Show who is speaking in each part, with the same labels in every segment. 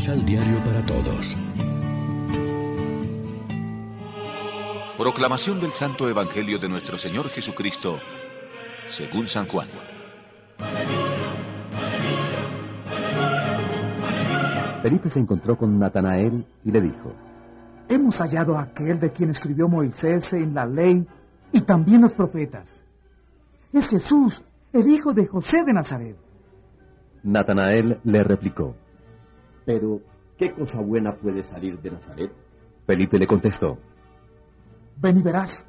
Speaker 1: Misal Diario para Todos.
Speaker 2: Proclamación del Santo Evangelio de nuestro Señor Jesucristo, según San Juan.
Speaker 3: Felipe se encontró con Natanael y le dijo,
Speaker 4: Hemos hallado a aquel de quien escribió Moisés en la ley y también los profetas. Es Jesús, el hijo de José de Nazaret.
Speaker 3: Natanael le replicó,
Speaker 5: Pero, ¿qué cosa buena puede salir de Nazaret?
Speaker 3: Felipe le contestó,
Speaker 4: Ven y verás.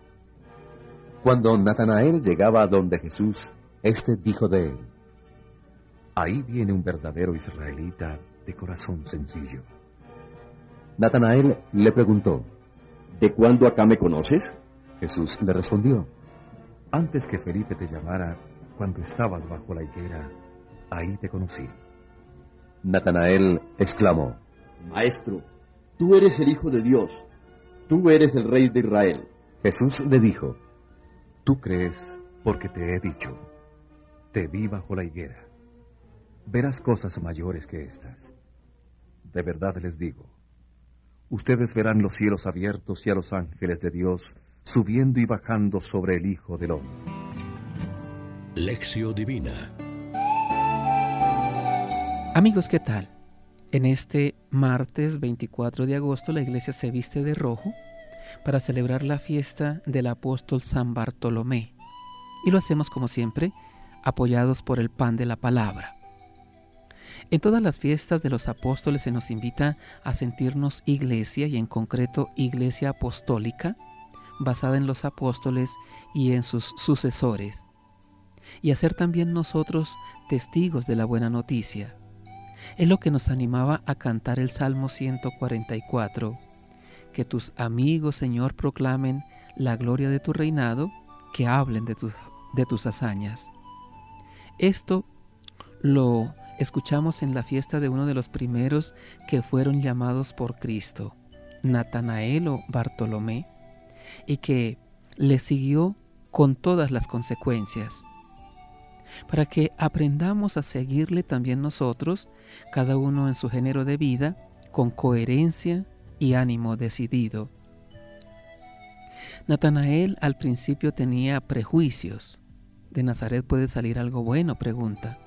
Speaker 3: Cuando Natanael llegaba a donde Jesús, éste dijo de él, Ahí viene un verdadero israelita de corazón sencillo. Natanael le preguntó,
Speaker 5: ¿De cuándo acá me conoces?
Speaker 3: Jesús le respondió, Antes que Felipe te llamara, cuando estabas bajo la higuera, ahí te conocí. Natanael exclamó,
Speaker 5: Maestro, tú eres el Hijo de Dios, tú eres el Rey de Israel.
Speaker 3: Jesús le dijo, Tú crees porque te he dicho, te vi bajo la higuera. Verás cosas mayores que estas. De verdad les digo, ustedes verán los cielos abiertos y a los ángeles de Dios subiendo y bajando sobre el Hijo del Hombre.
Speaker 1: Lección Divina
Speaker 6: Amigos, ¿qué tal? En este martes 24 de agosto la iglesia se viste de rojo para celebrar la fiesta del apóstol San Bartolomé. Y lo hacemos como siempre, apoyados por el pan de la palabra. En todas las fiestas de los apóstoles se nos invita a sentirnos iglesia y en concreto iglesia apostólica, basada en los apóstoles y en sus sucesores, y a ser también nosotros testigos de la buena noticia. Es lo que nos animaba a cantar el Salmo 144, que tus amigos, Señor, proclamen la gloria de tu reinado, que hablen de tus, de tus hazañas. Esto lo escuchamos en la fiesta de uno de los primeros que fueron llamados por Cristo, Natanael o Bartolomé, y que le siguió con todas las consecuencias. Para que aprendamos a seguirle también nosotros, cada uno en su género de vida, con coherencia y ánimo decidido. Natanael al principio tenía prejuicios. ¿De Nazaret puede salir algo bueno? pregunta.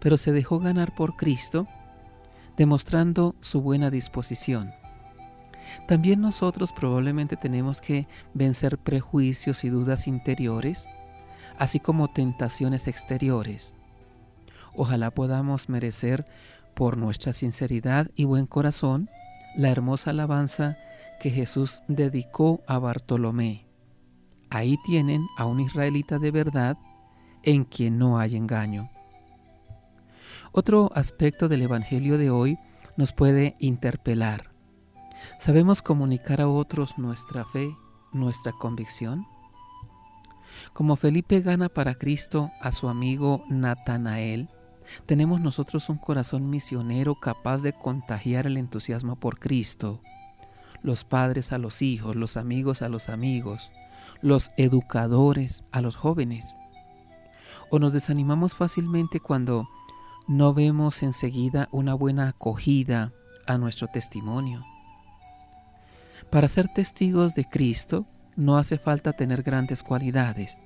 Speaker 6: Pero se dejó ganar por Cristo, demostrando su buena disposición. También nosotros probablemente tenemos que vencer prejuicios y dudas interiores, así como tentaciones exteriores. Ojalá podamos merecer, por nuestra sinceridad y buen corazón, la hermosa alabanza que Jesús dedicó a Bartolomé. Ahí tienen a un israelita de verdad en quien no hay engaño. Otro aspecto del Evangelio de hoy nos puede interpelar. ¿Sabemos comunicar a otros nuestra fe, nuestra convicción? Como Felipe gana para Cristo a su amigo Natanael, tenemos nosotros un corazón misionero capaz de contagiar el entusiasmo por Cristo. Los padres a los hijos, los amigos a los amigos, los educadores a los jóvenes. O nos desanimamos fácilmente cuando no vemos enseguida una buena acogida a nuestro testimonio. Para ser testigos de Cristo no hace falta tener grandes cualidades.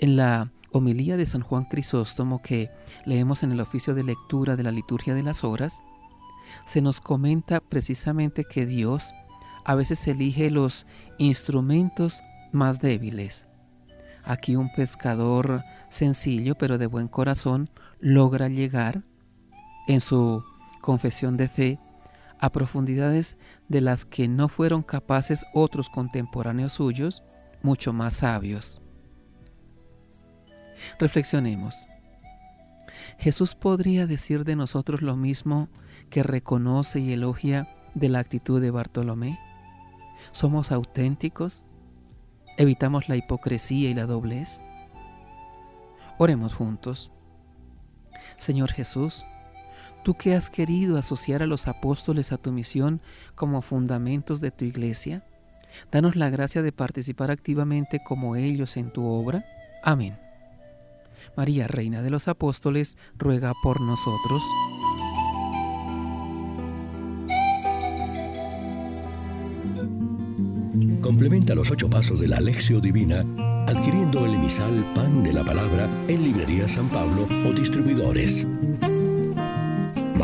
Speaker 6: En la homilía de San Juan Crisóstomo que leemos en el oficio de lectura de la liturgia de las horas, se nos comenta precisamente que Dios a veces elige los instrumentos más débiles. Aquí un pescador sencillo pero de buen corazón logra llegar en su confesión de fe a profundidades de las que no fueron capaces otros contemporáneos suyos, mucho más sabios. Reflexionemos. Jesús podría decir de nosotros lo mismo que reconoce y elogia de la actitud de Bartolomé. ¿Somos auténticos? ¿Evitamos la hipocresía y la doblez? Oremos juntos. Señor Jesús, Tú que has querido asociar a los apóstoles a tu misión como fundamentos de tu iglesia, danos la gracia de participar activamente como ellos en tu obra. Amén. María, Reina de los Apóstoles, ruega por nosotros.
Speaker 1: Complementa los ocho pasos de la Alexio Divina adquiriendo el emisal Pan de la Palabra en Librería San Pablo o Distribuidores.